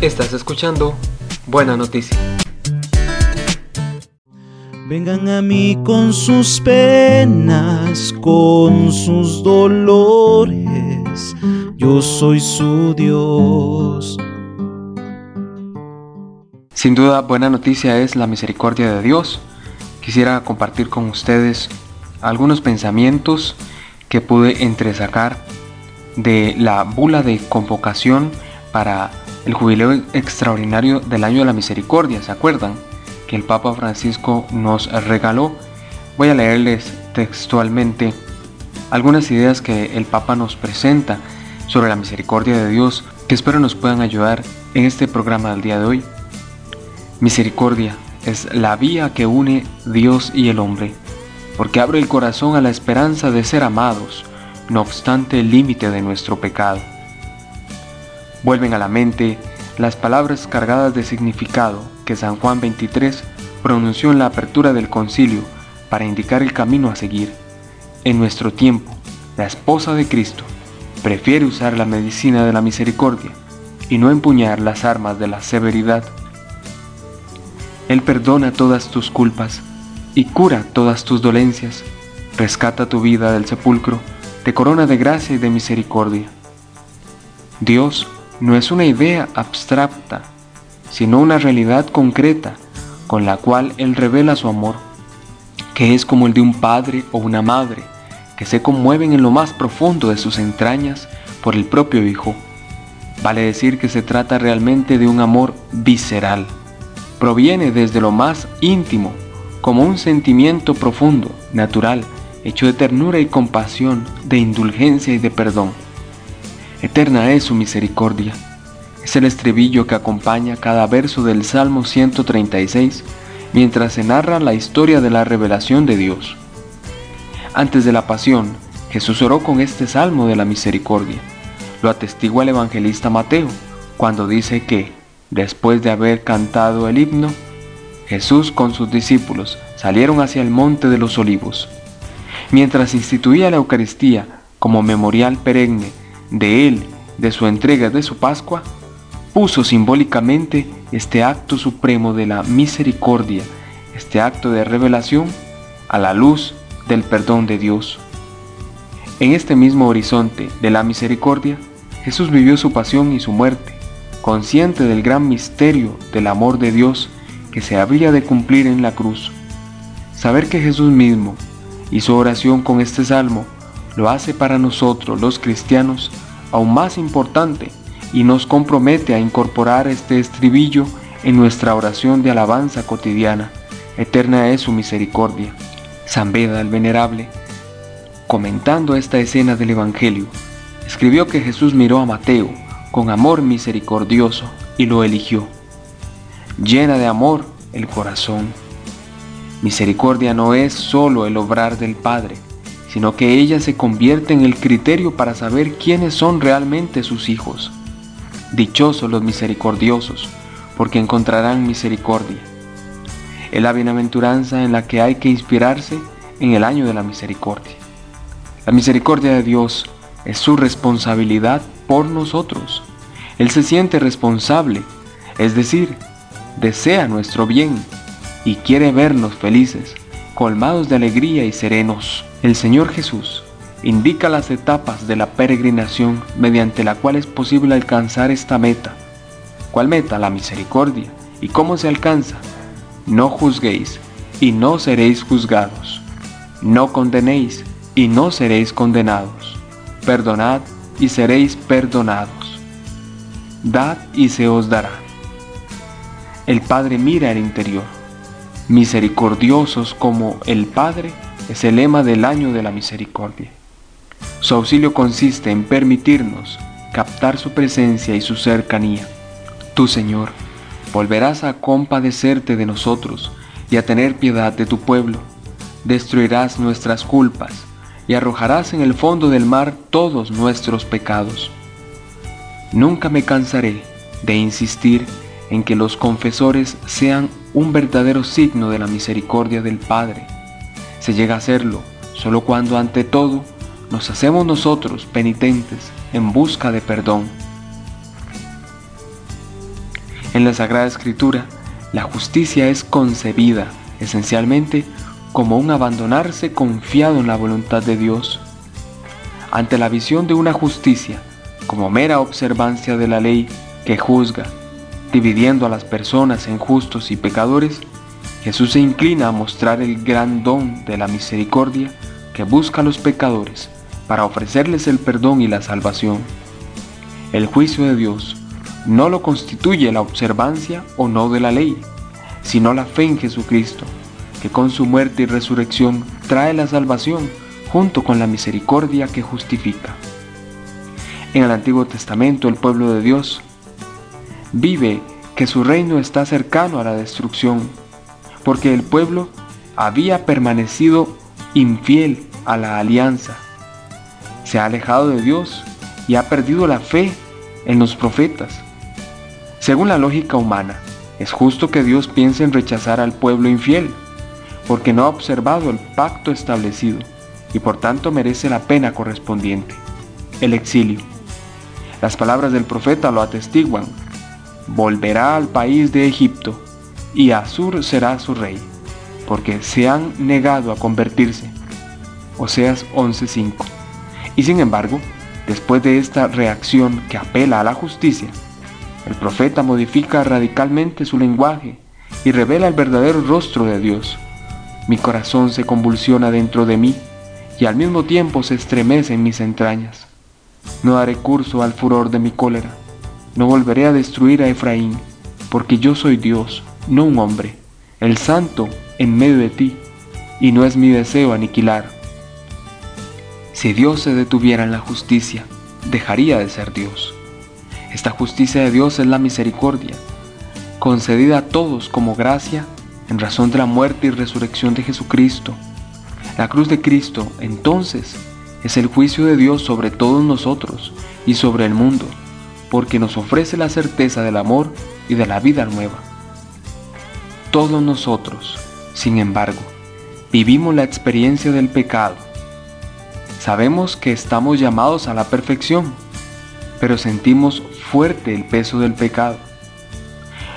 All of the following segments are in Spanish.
Estás escuchando Buena Noticia. Vengan a mí con sus penas, con sus dolores, yo soy su Dios. Sin duda, buena noticia es la misericordia de Dios. Quisiera compartir con ustedes algunos pensamientos que pude entresacar de la bula de convocación para el jubileo extraordinario del año de la misericordia. ¿Se acuerdan? que el Papa Francisco nos regaló. Voy a leerles textualmente algunas ideas que el Papa nos presenta sobre la misericordia de Dios que espero nos puedan ayudar en este programa del día de hoy. Misericordia es la vía que une Dios y el hombre, porque abre el corazón a la esperanza de ser amados, no obstante el límite de nuestro pecado. Vuelven a la mente las palabras cargadas de significado que San Juan 23 pronunció en la apertura del concilio para indicar el camino a seguir. En nuestro tiempo, la esposa de Cristo prefiere usar la medicina de la misericordia y no empuñar las armas de la severidad. Él perdona todas tus culpas y cura todas tus dolencias, rescata tu vida del sepulcro, te corona de gracia y de misericordia. Dios no es una idea abstracta, sino una realidad concreta con la cual Él revela su amor, que es como el de un padre o una madre, que se conmueven en lo más profundo de sus entrañas por el propio Hijo. Vale decir que se trata realmente de un amor visceral. Proviene desde lo más íntimo, como un sentimiento profundo, natural, hecho de ternura y compasión, de indulgencia y de perdón. Eterna es su misericordia. Es el estribillo que acompaña cada verso del Salmo 136 mientras se narra la historia de la revelación de Dios. Antes de la pasión, Jesús oró con este salmo de la misericordia. Lo atestigua el evangelista Mateo cuando dice que, después de haber cantado el himno, Jesús con sus discípulos salieron hacia el monte de los olivos. Mientras instituía la Eucaristía como memorial perenne de Él, de su entrega de su Pascua, puso simbólicamente este acto supremo de la misericordia, este acto de revelación, a la luz del perdón de Dios. En este mismo horizonte de la misericordia, Jesús vivió su pasión y su muerte, consciente del gran misterio del amor de Dios que se habría de cumplir en la cruz. Saber que Jesús mismo hizo oración con este salmo lo hace para nosotros los cristianos aún más importante y nos compromete a incorporar este estribillo en nuestra oración de alabanza cotidiana. Eterna es su misericordia. San Beda el Venerable, comentando esta escena del Evangelio, escribió que Jesús miró a Mateo con amor misericordioso y lo eligió. Llena de amor el corazón. Misericordia no es solo el obrar del Padre, sino que ella se convierte en el criterio para saber quiénes son realmente sus hijos. Dichosos los misericordiosos, porque encontrarán misericordia. Es la bienaventuranza en la que hay que inspirarse en el año de la misericordia. La misericordia de Dios es su responsabilidad por nosotros. Él se siente responsable, es decir, desea nuestro bien y quiere vernos felices, colmados de alegría y serenos. El Señor Jesús indica las etapas de la peregrinación mediante la cual es posible alcanzar esta meta. ¿Cuál meta? La misericordia. ¿Y cómo se alcanza? No juzguéis y no seréis juzgados. No condenéis y no seréis condenados. Perdonad y seréis perdonados. Dad y se os dará. El Padre mira al interior. Misericordiosos como el Padre es el lema del año de la misericordia. Su auxilio consiste en permitirnos captar su presencia y su cercanía. Tú, Señor, volverás a compadecerte de nosotros y a tener piedad de tu pueblo. Destruirás nuestras culpas y arrojarás en el fondo del mar todos nuestros pecados. Nunca me cansaré de insistir en que los confesores sean un verdadero signo de la misericordia del Padre. Se llega a serlo solo cuando ante todo nos hacemos nosotros penitentes en busca de perdón. En la Sagrada Escritura, la justicia es concebida esencialmente como un abandonarse confiado en la voluntad de Dios. Ante la visión de una justicia como mera observancia de la ley que juzga, dividiendo a las personas en justos y pecadores, Jesús se inclina a mostrar el gran don de la misericordia que busca a los pecadores para ofrecerles el perdón y la salvación. El juicio de Dios no lo constituye la observancia o no de la ley, sino la fe en Jesucristo, que con su muerte y resurrección trae la salvación junto con la misericordia que justifica. En el Antiguo Testamento el pueblo de Dios vive que su reino está cercano a la destrucción, porque el pueblo había permanecido infiel a la alianza, se ha alejado de Dios y ha perdido la fe en los profetas. Según la lógica humana, es justo que Dios piense en rechazar al pueblo infiel, porque no ha observado el pacto establecido y por tanto merece la pena correspondiente, el exilio. Las palabras del profeta lo atestiguan. Volverá al país de Egipto y Asur será su rey, porque se han negado a convertirse. Oseas 11:5. Y sin embargo, después de esta reacción que apela a la justicia, el profeta modifica radicalmente su lenguaje y revela el verdadero rostro de Dios. Mi corazón se convulsiona dentro de mí y al mismo tiempo se estremece en mis entrañas. No daré curso al furor de mi cólera, no volveré a destruir a Efraín, porque yo soy Dios, no un hombre, el santo en medio de ti, y no es mi deseo aniquilar. Si Dios se detuviera en la justicia, dejaría de ser Dios. Esta justicia de Dios es la misericordia, concedida a todos como gracia en razón de la muerte y resurrección de Jesucristo. La cruz de Cristo, entonces, es el juicio de Dios sobre todos nosotros y sobre el mundo, porque nos ofrece la certeza del amor y de la vida nueva. Todos nosotros, sin embargo, vivimos la experiencia del pecado. Sabemos que estamos llamados a la perfección, pero sentimos fuerte el peso del pecado.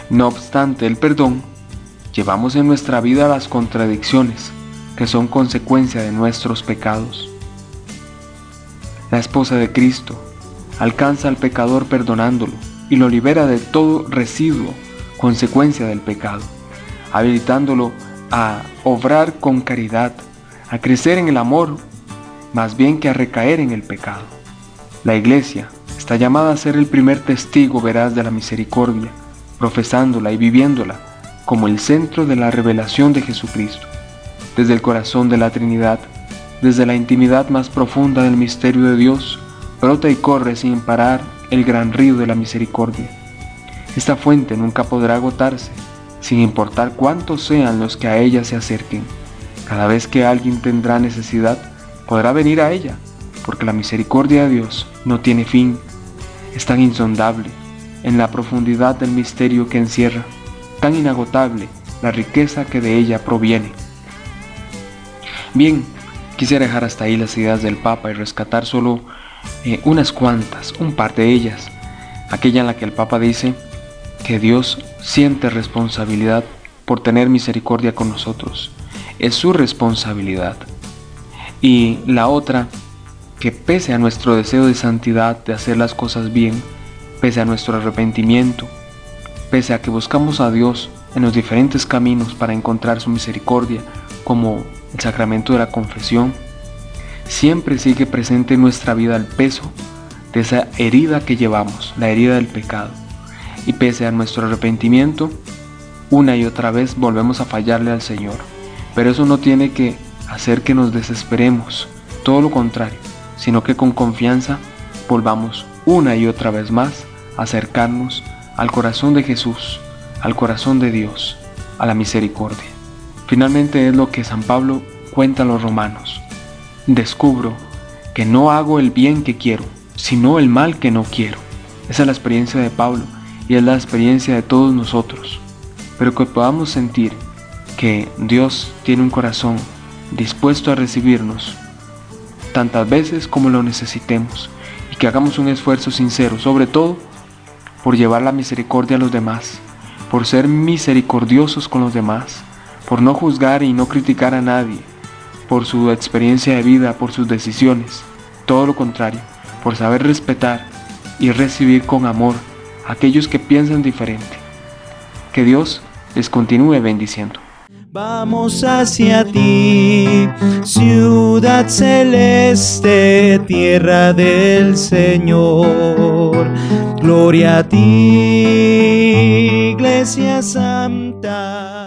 No obstante el perdón, llevamos en nuestra vida las contradicciones que son consecuencia de nuestros pecados. La esposa de Cristo alcanza al pecador perdonándolo y lo libera de todo residuo, consecuencia del pecado, habilitándolo a obrar con caridad, a crecer en el amor, más bien que a recaer en el pecado. La iglesia está llamada a ser el primer testigo veraz de la misericordia, profesándola y viviéndola como el centro de la revelación de Jesucristo. Desde el corazón de la Trinidad, desde la intimidad más profunda del misterio de Dios, brota y corre sin parar el gran río de la misericordia. Esta fuente nunca podrá agotarse, sin importar cuántos sean los que a ella se acerquen. Cada vez que alguien tendrá necesidad, podrá venir a ella, porque la misericordia de Dios no tiene fin es tan insondable en la profundidad del misterio que encierra, tan inagotable la riqueza que de ella proviene. Bien, quisiera dejar hasta ahí las ideas del Papa y rescatar solo eh, unas cuantas, un par de ellas. Aquella en la que el Papa dice que Dios siente responsabilidad por tener misericordia con nosotros. Es su responsabilidad. Y la otra que pese a nuestro deseo de santidad, de hacer las cosas bien, pese a nuestro arrepentimiento, pese a que buscamos a Dios en los diferentes caminos para encontrar su misericordia, como el sacramento de la confesión, siempre sigue presente en nuestra vida el peso de esa herida que llevamos, la herida del pecado. Y pese a nuestro arrepentimiento, una y otra vez volvemos a fallarle al Señor. Pero eso no tiene que hacer que nos desesperemos, todo lo contrario sino que con confianza volvamos una y otra vez más a acercarnos al corazón de Jesús, al corazón de Dios, a la misericordia. Finalmente es lo que San Pablo cuenta a los romanos. Descubro que no hago el bien que quiero, sino el mal que no quiero. Esa es la experiencia de Pablo y es la experiencia de todos nosotros. Pero que podamos sentir que Dios tiene un corazón dispuesto a recibirnos tantas veces como lo necesitemos y que hagamos un esfuerzo sincero, sobre todo por llevar la misericordia a los demás por ser misericordiosos con los demás, por no juzgar y no criticar a nadie, por su experiencia de vida, por sus decisiones, todo lo contrario, por saber respetar y recibir con amor a aquellos que piensan diferente. Que Dios les continúe bendiciendo. Vamos hacia ti, ciudad celeste, tierra del Señor. Gloria a ti, iglesia santa.